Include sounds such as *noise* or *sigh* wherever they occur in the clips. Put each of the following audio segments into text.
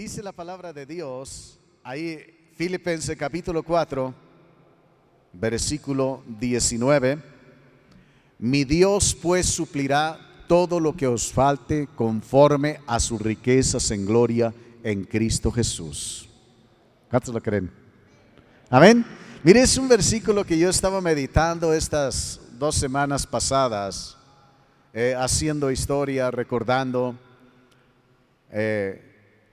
Dice la palabra de Dios, ahí Filipenses capítulo 4, versículo 19. Mi Dios pues suplirá todo lo que os falte conforme a sus riquezas en gloria en Cristo Jesús. ¿Cuántos lo creen? Amén. Mire, es un versículo que yo estaba meditando estas dos semanas pasadas, eh, haciendo historia, recordando. Eh,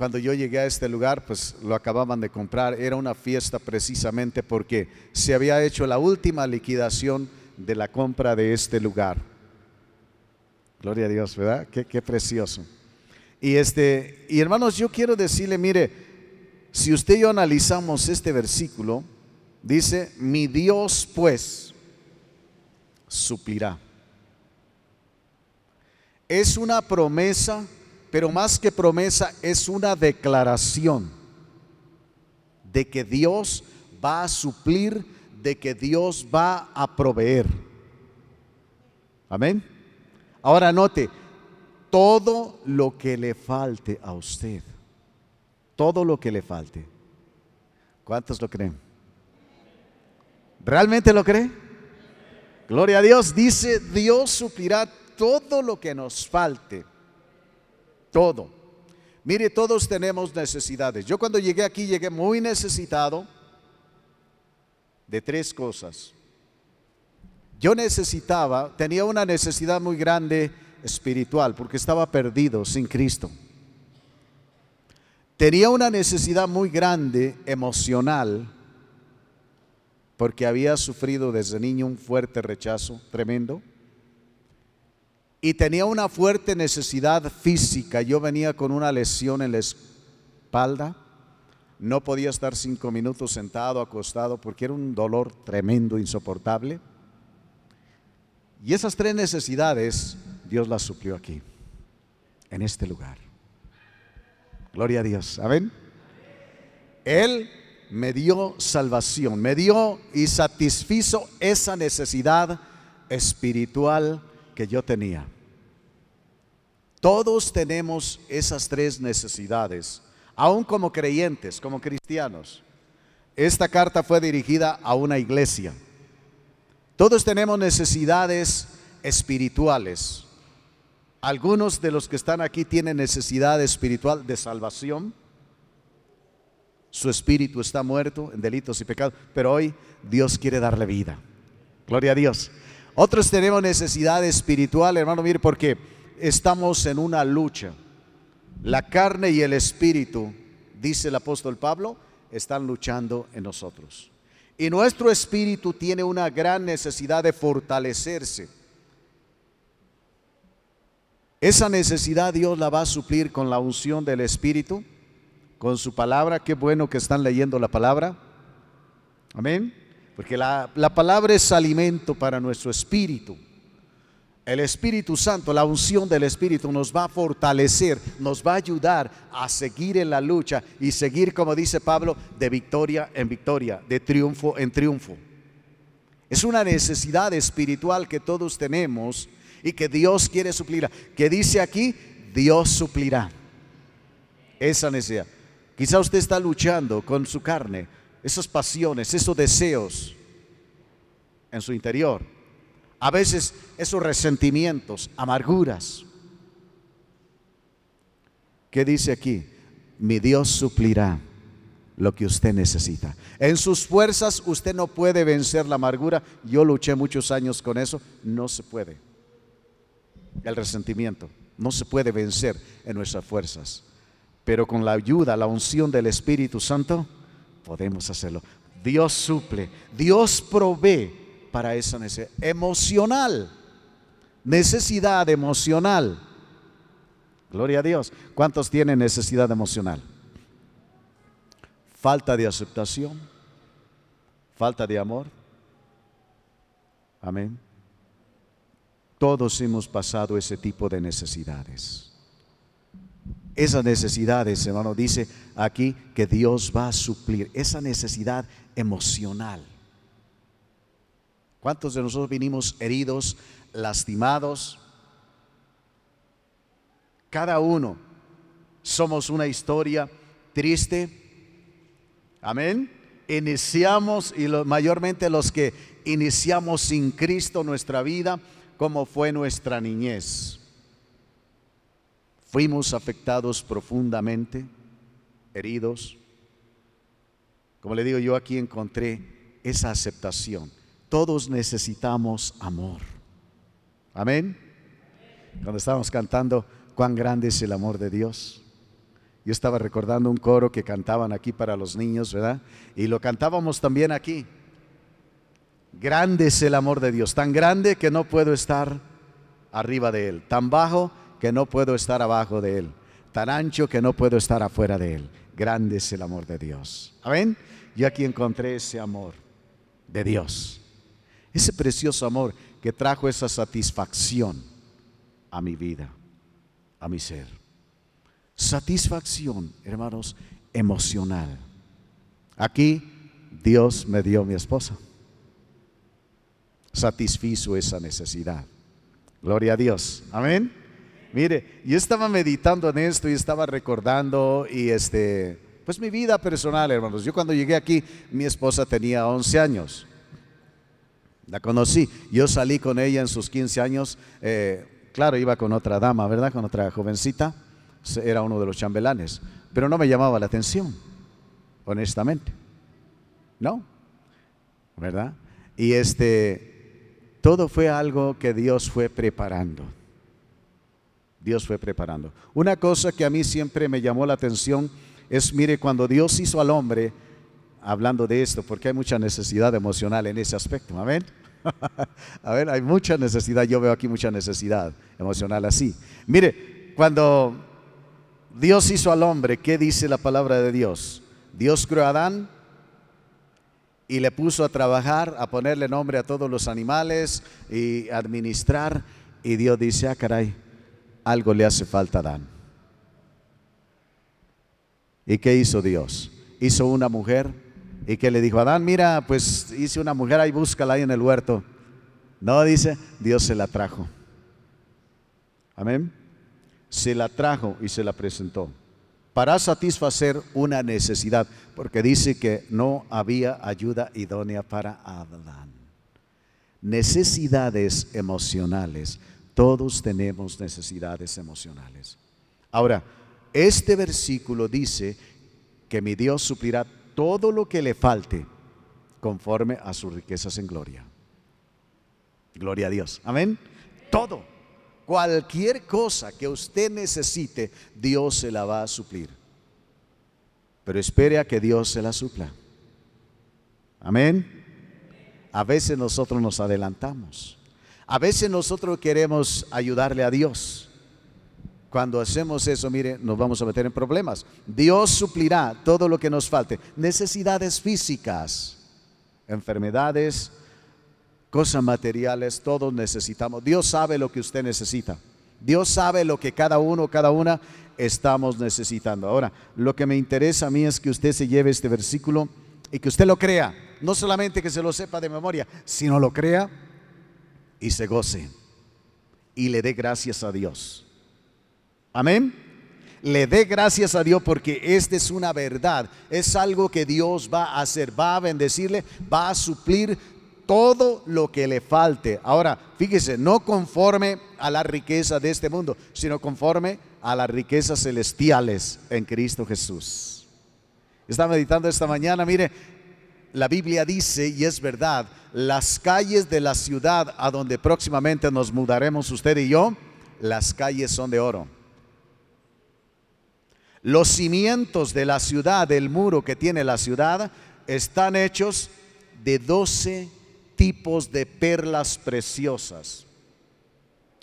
cuando yo llegué a este lugar, pues lo acababan de comprar. Era una fiesta precisamente porque se había hecho la última liquidación de la compra de este lugar. Gloria a Dios, ¿verdad? Qué, precioso. Y este, y hermanos, yo quiero decirle, mire, si usted y yo analizamos este versículo, dice, mi Dios pues suplirá. Es una promesa pero más que promesa es una declaración de que Dios va a suplir, de que Dios va a proveer. Amén. Ahora note, todo lo que le falte a usted, todo lo que le falte. ¿Cuántos lo creen? ¿Realmente lo cree? Gloria a Dios. Dice, Dios suplirá todo lo que nos falte. Todo. Mire, todos tenemos necesidades. Yo cuando llegué aquí llegué muy necesitado de tres cosas. Yo necesitaba, tenía una necesidad muy grande espiritual porque estaba perdido sin Cristo. Tenía una necesidad muy grande emocional porque había sufrido desde niño un fuerte rechazo tremendo y tenía una fuerte necesidad física. Yo venía con una lesión en la espalda. No podía estar cinco minutos sentado, acostado, porque era un dolor tremendo, insoportable. Y esas tres necesidades Dios las suplió aquí, en este lugar. Gloria a Dios. Amén. Él me dio salvación, me dio y satisfizo esa necesidad espiritual que yo tenía. Todos tenemos esas tres necesidades, aún como creyentes, como cristianos. Esta carta fue dirigida a una iglesia. Todos tenemos necesidades espirituales. Algunos de los que están aquí tienen necesidad espiritual de salvación. Su espíritu está muerto en delitos y pecados, pero hoy Dios quiere darle vida. Gloria a Dios. Otros tenemos necesidad espiritual, hermano, mire, porque estamos en una lucha. La carne y el espíritu, dice el apóstol Pablo, están luchando en nosotros. Y nuestro espíritu tiene una gran necesidad de fortalecerse. Esa necesidad Dios la va a suplir con la unción del espíritu, con su palabra. Qué bueno que están leyendo la palabra. Amén. Porque la, palabra es alimento para nuestro espíritu. El Espíritu Santo, la unción del Espíritu nos va a fortalecer, nos va a ayudar a seguir en la lucha y seguir, como dice Pablo, de victoria en victoria, de triunfo en triunfo. Es una necesidad espiritual que todos tenemos y que Dios quiere suplir. Que dice aquí, Dios suplirá esa necesidad. Quizá usted está luchando con su carne, esas pasiones, esos deseos en su interior. A veces esos resentimientos, amarguras. ¿Qué dice aquí? Mi Dios suplirá lo que usted necesita. En sus fuerzas usted no puede vencer la amargura. Yo luché muchos años con eso. No se puede. El resentimiento no se puede vencer en nuestras fuerzas. Pero con la ayuda, la unción del Espíritu Santo, podemos hacerlo. Dios suple, Dios provee para esa necesidad emocional, necesidad emocional. Gloria a Dios. ¿Cuántos tienen necesidad emocional? Falta de aceptación, falta de amor. Amén. Todos hemos pasado ese tipo de necesidades. Esas necesidades, hermano, dice aquí que Dios va a suplir esa necesidad emocional. ¿Cuántos de nosotros vinimos heridos, lastimados? Cada uno somos una historia triste. Amén. Iniciamos y mayormente los que iniciamos sin Cristo nuestra vida, como fue nuestra niñez. Fuimos afectados profundamente, heridos. Como le digo, yo aquí encontré esa aceptación. Todos necesitamos amor. Amén. Cuando estábamos cantando, cuán grande es el amor de Dios. Yo estaba recordando un coro que cantaban aquí para los niños, ¿verdad? Y lo cantábamos también aquí. Grande es el amor de Dios, tan grande que no puedo estar arriba de él, tan bajo que no puedo estar abajo de él, tan ancho que no puedo estar afuera de él. Grande es el amor de Dios. Amén. Yo aquí encontré ese amor de Dios, ese precioso amor que trajo esa satisfacción a mi vida, a mi ser. Satisfacción, hermanos, emocional. Aquí Dios me dio mi esposa. Satisfizo esa necesidad. Gloria a Dios. Amén. Mire, yo estaba meditando en esto y estaba recordando y este, pues mi vida personal, hermanos. Yo cuando llegué aquí, mi esposa tenía 11 años. La conocí. Yo salí con ella en sus 15 años. Eh, claro, iba con otra dama, ¿verdad? Con otra jovencita era uno de los chambelanes, pero no me llamaba la atención, honestamente. No, ¿verdad? Y este, todo fue algo que Dios fue preparando. Dios fue preparando. Una cosa que a mí siempre me llamó la atención es, mire, cuando Dios hizo al hombre, hablando de esto, porque hay mucha necesidad emocional en ese aspecto, amén. *laughs* a ver, hay mucha necesidad, yo veo aquí mucha necesidad emocional así. Mire, cuando Dios hizo al hombre, ¿qué dice la palabra de Dios? Dios creó a Adán y le puso a trabajar, a ponerle nombre a todos los animales y administrar. Y Dios dice, ah, caray, algo le hace falta a Adán. ¿Y qué hizo Dios? Hizo una mujer y que le dijo Adán, mira, pues hice una mujer ahí, búscala ahí en el huerto. No, dice, Dios se la trajo. Amén se la trajo y se la presentó para satisfacer una necesidad, porque dice que no había ayuda idónea para Adán. Necesidades emocionales. Todos tenemos necesidades emocionales. Ahora, este versículo dice que mi Dios suplirá todo lo que le falte conforme a sus riquezas en gloria. Gloria a Dios. Amén. Todo. Cualquier cosa que usted necesite, Dios se la va a suplir. Pero espere a que Dios se la supla. Amén. A veces nosotros nos adelantamos. A veces nosotros queremos ayudarle a Dios. Cuando hacemos eso, mire, nos vamos a meter en problemas. Dios suplirá todo lo que nos falte. Necesidades físicas, enfermedades, cosas materiales, todos necesitamos. Dios sabe lo que usted necesita. Dios sabe lo que cada uno, cada una estamos necesitando. Ahora, lo que me interesa a mí es que usted se lleve este versículo y que usted lo crea. No solamente que se lo sepa de memoria, sino lo crea y se goce y le dé gracias a Dios. Amén. Le dé gracias a Dios porque esta es una verdad, es algo que Dios va a hacer, va a bendecirle, va a suplir todo lo que le falte. Ahora, fíjese, no conforme a la riqueza de este mundo, sino conforme a las riquezas celestiales en Cristo Jesús. Estaba meditando esta mañana, mire, la Biblia dice, y es verdad, las calles de la ciudad a donde próximamente nos mudaremos usted y yo, las calles son de oro. Los cimientos de la ciudad, del muro que tiene la ciudad, están hechos de 12 tipos de perlas preciosas.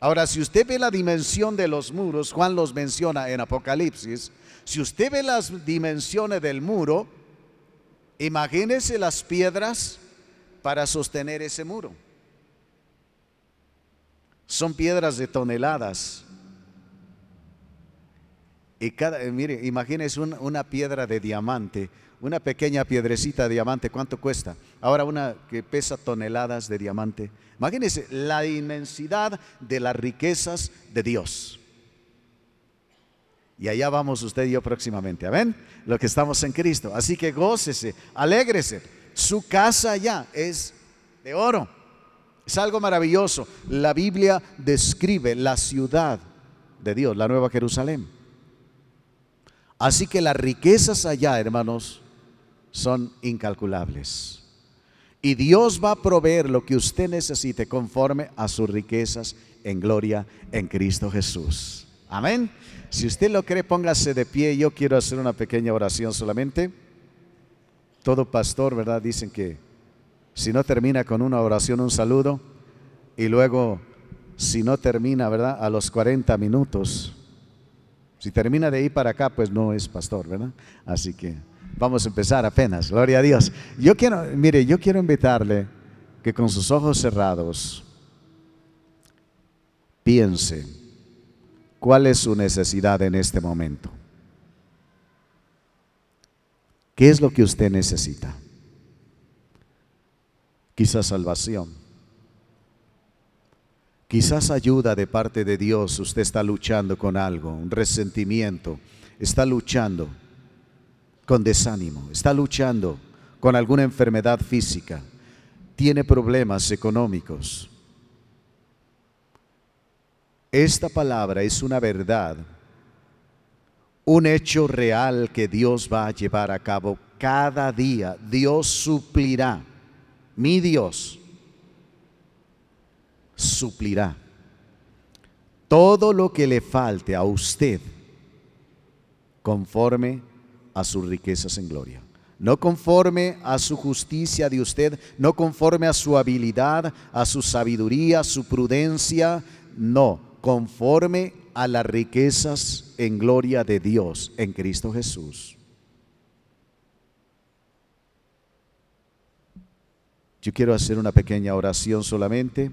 Ahora, si usted ve la dimensión de los muros, Juan los menciona en Apocalipsis, si usted ve las dimensiones del muro, imagínese las piedras para sostener ese muro. Son piedras de toneladas. Y cada, mire, imagínese una piedra de diamante una pequeña piedrecita de diamante, ¿cuánto cuesta? Ahora una que pesa toneladas de diamante. Imagínense la inmensidad de las riquezas de Dios. Y allá vamos usted y yo próximamente. ¿Ven? Lo que estamos en Cristo. Así que gócese, alégrese. Su casa allá es de oro. Es algo maravilloso. La Biblia describe la ciudad de Dios, la Nueva Jerusalén. Así que las riquezas allá, hermanos, son incalculables. Y Dios va a proveer lo que usted necesite conforme a sus riquezas en gloria en Cristo Jesús. Amén. Si usted lo cree, póngase de pie. Yo quiero hacer una pequeña oración solamente. Todo pastor, ¿verdad? Dicen que si no termina con una oración, un saludo, y luego, si no termina, ¿verdad? A los 40 minutos, si termina de ir para acá, pues no es pastor, ¿verdad? Así que vamos a empezar apenas, gloria a Dios. Yo quiero, mire, yo quiero invitarle que con sus ojos cerrados piense cuál es su necesidad en este momento. ¿Qué es lo que usted necesita? Quizás salvación. Quizás ayuda de parte de Dios. Usted está luchando con algo, un resentimiento. Está luchando con desánimo. Está luchando con alguna enfermedad física. Tiene problemas económicos. Esta palabra es una verdad un hecho real que Dios va a llevar a cabo cada día. Dios suplirá, mi Dios suplirá todo lo que le falte a usted conforme a sus riquezas en gloria. No conforme a su justicia de usted, no conforme a su habilidad, a su sabiduría, a su prudencia, no, conforme a las riquezas en gloria de Dios en Cristo Jesús. Yo quiero hacer una pequeña oración solamente,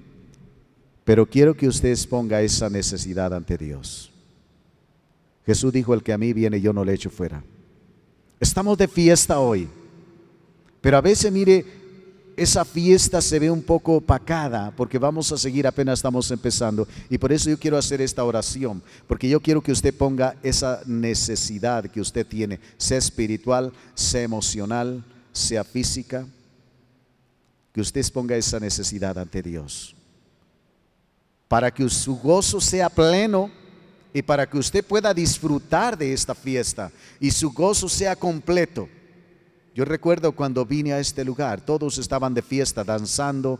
pero quiero que usted ponga esa necesidad ante Dios. Jesús dijo, el que a mí viene yo no le echo fuera. Estamos de fiesta hoy, pero a veces mire, esa fiesta se ve un poco opacada porque vamos a seguir apenas estamos empezando. Y por eso yo quiero hacer esta oración, porque yo quiero que usted ponga esa necesidad que usted tiene, sea espiritual, sea emocional, sea física, que usted ponga esa necesidad ante Dios. Para que su gozo sea pleno y para que usted pueda disfrutar de esta fiesta y su gozo sea completo. Yo recuerdo cuando vine a este lugar, todos estaban de fiesta, danzando,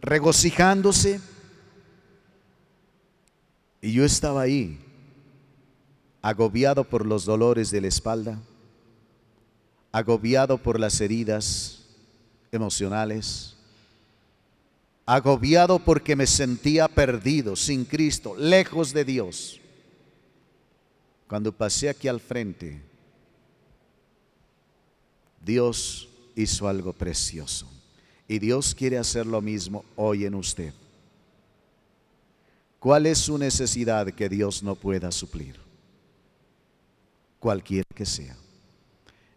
regocijándose. Y yo estaba ahí, agobiado por los dolores de la espalda, agobiado por las heridas emocionales, agobiado porque me sentía perdido, sin Cristo, lejos de Dios. Cuando pasé aquí al frente, Dios hizo algo precioso. Y Dios quiere hacer lo mismo hoy en usted. ¿Cuál es su necesidad que Dios no pueda suplir? Cualquiera que sea.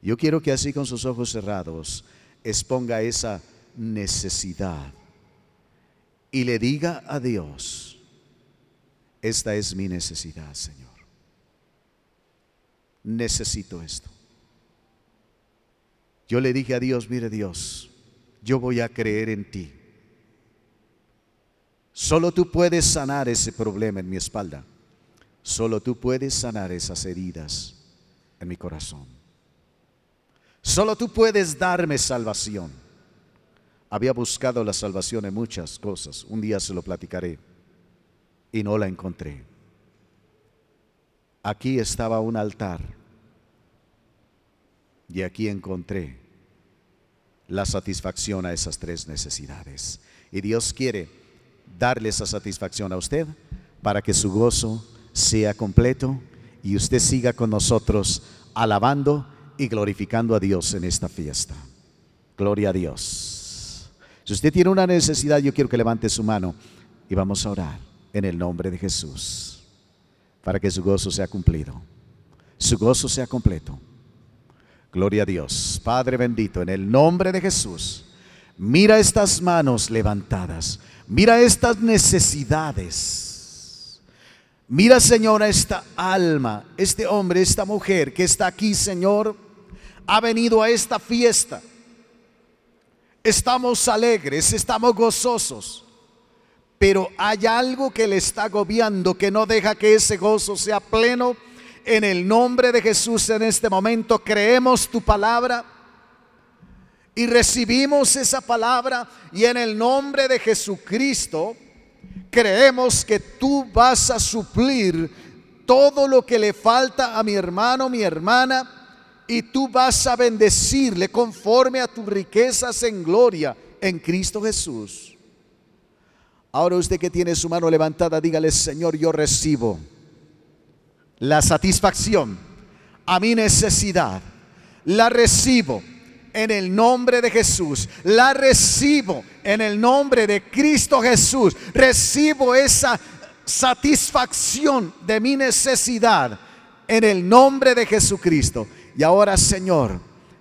Yo quiero que así con sus ojos cerrados exponga esa necesidad y le diga a Dios, esta es mi necesidad, Señor. Necesito esto. Yo le dije a Dios, mire Dios, yo voy a creer en ti. Solo tú puedes sanar ese problema en mi espalda. Solo tú puedes sanar esas heridas en mi corazón. Solo tú puedes darme salvación. Había buscado la salvación en muchas cosas. Un día se lo platicaré y no la encontré. Aquí estaba un altar y aquí encontré la satisfacción a esas tres necesidades. Y Dios quiere darle esa satisfacción a usted para que su gozo sea completo y usted siga con nosotros alabando y glorificando a Dios en esta fiesta. Gloria a Dios. Si usted tiene una necesidad, yo quiero que levante su mano y vamos a orar en el nombre de Jesús para que su gozo sea cumplido. Su gozo sea completo. Gloria a Dios. Padre bendito, en el nombre de Jesús, mira estas manos levantadas, mira estas necesidades. Mira, Señor, a esta alma, este hombre, esta mujer que está aquí, Señor, ha venido a esta fiesta. Estamos alegres, estamos gozosos, pero hay algo que le está agobiando que no deja que ese gozo sea pleno. En el nombre de Jesús en este momento creemos tu palabra y recibimos esa palabra y en el nombre de Jesucristo creemos que tú vas a suplir todo lo que le falta a mi hermano, mi hermana, y tú vas a bendecirle conforme a tus riquezas en gloria en Cristo Jesús. Ahora usted que tiene su mano levantada, dígale, Señor, yo recibo la satisfacción a mi necesidad. La recibo en el nombre de Jesús. La recibo en el nombre de Cristo Jesús. Recibo esa satisfacción de mi necesidad en el nombre de Jesucristo. Y ahora, Señor,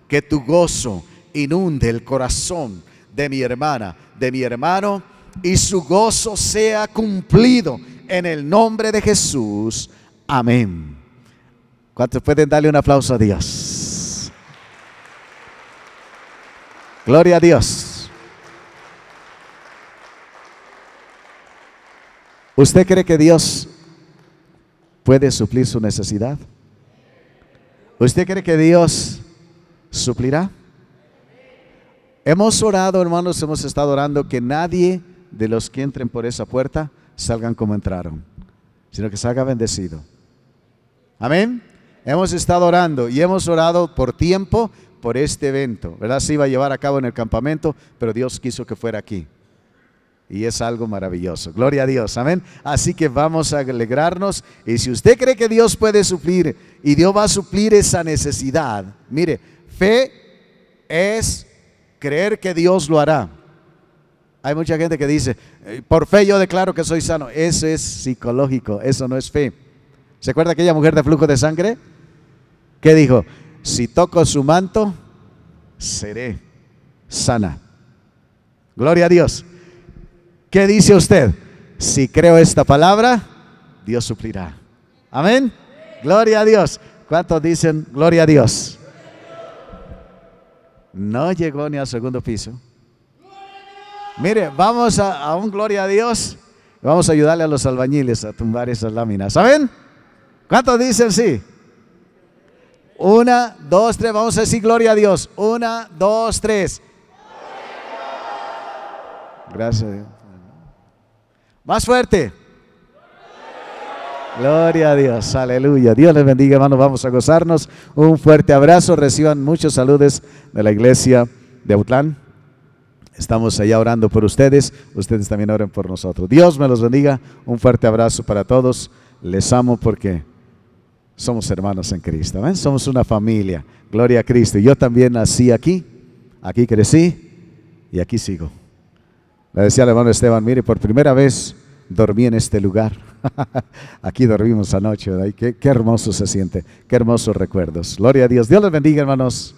que tu gozo inunde el corazón de mi hermana, de mi hermano, y su gozo sea cumplido en el nombre de Jesús. Amén. ¿Cuántos pueden darle un aplauso a Dios? Gloria a Dios. ¿Usted cree que Dios puede suplir su necesidad? ¿Usted cree que Dios suplirá? Hemos orado, hermanos, hemos estado orando que nadie de los que entren por esa puerta salgan como entraron, sino que salga bendecido. Amén. Hemos estado orando y hemos orado por tiempo por este evento, ¿verdad? Se iba a llevar a cabo en el campamento, pero Dios quiso que fuera aquí. Y es algo maravilloso. Gloria a Dios. Amén. Así que vamos a alegrarnos. Y si usted cree que Dios puede suplir y Dios va a suplir esa necesidad, mire, fe es creer que Dios lo hará. Hay mucha gente que dice, eh, por fe yo declaro que soy sano. Eso es psicológico, eso no es fe. ¿Se acuerda aquella mujer de flujo de sangre? ¿Qué dijo? si toco su manto, seré sana. Gloria a Dios. ¿Qué dice usted? Si creo esta palabra, Dios suplirá. Amén. Gloria a Dios. ¿Cuántos dicen gloria a Dios? No llegó ni al segundo piso. Mire, vamos a, un gloria a Dios. Vamos a ayudarle a los albañiles a tumbar esas láminas. ¿Saben? ¿Cuántos dicen sí? Una, dos, tres. Vamos a decir gloria a Dios. Una, dos, tres. Gracias. Más fuerte. Gloria a Dios, aleluya. Dios les bendiga, hermanos. Vamos a gozarnos. Un fuerte abrazo. Reciban muchos saludos de la iglesia de Autlán. Estamos allá orando por ustedes. Ustedes también oren por nosotros. Dios me los bendiga. Un fuerte abrazo para todos. Les amo porque somos hermanos en Cristo. Somos una familia. Gloria a Cristo. Yo también nací aquí, aquí crecí y aquí sigo. Le decía al hermano Esteban, mire, por primera vez dormí en este lugar. *laughs* aquí dormimos anoche, Qué, qué hermoso se siente, qué hermosos recuerdos. Gloria a Dios. Dios les bendiga, hermanos.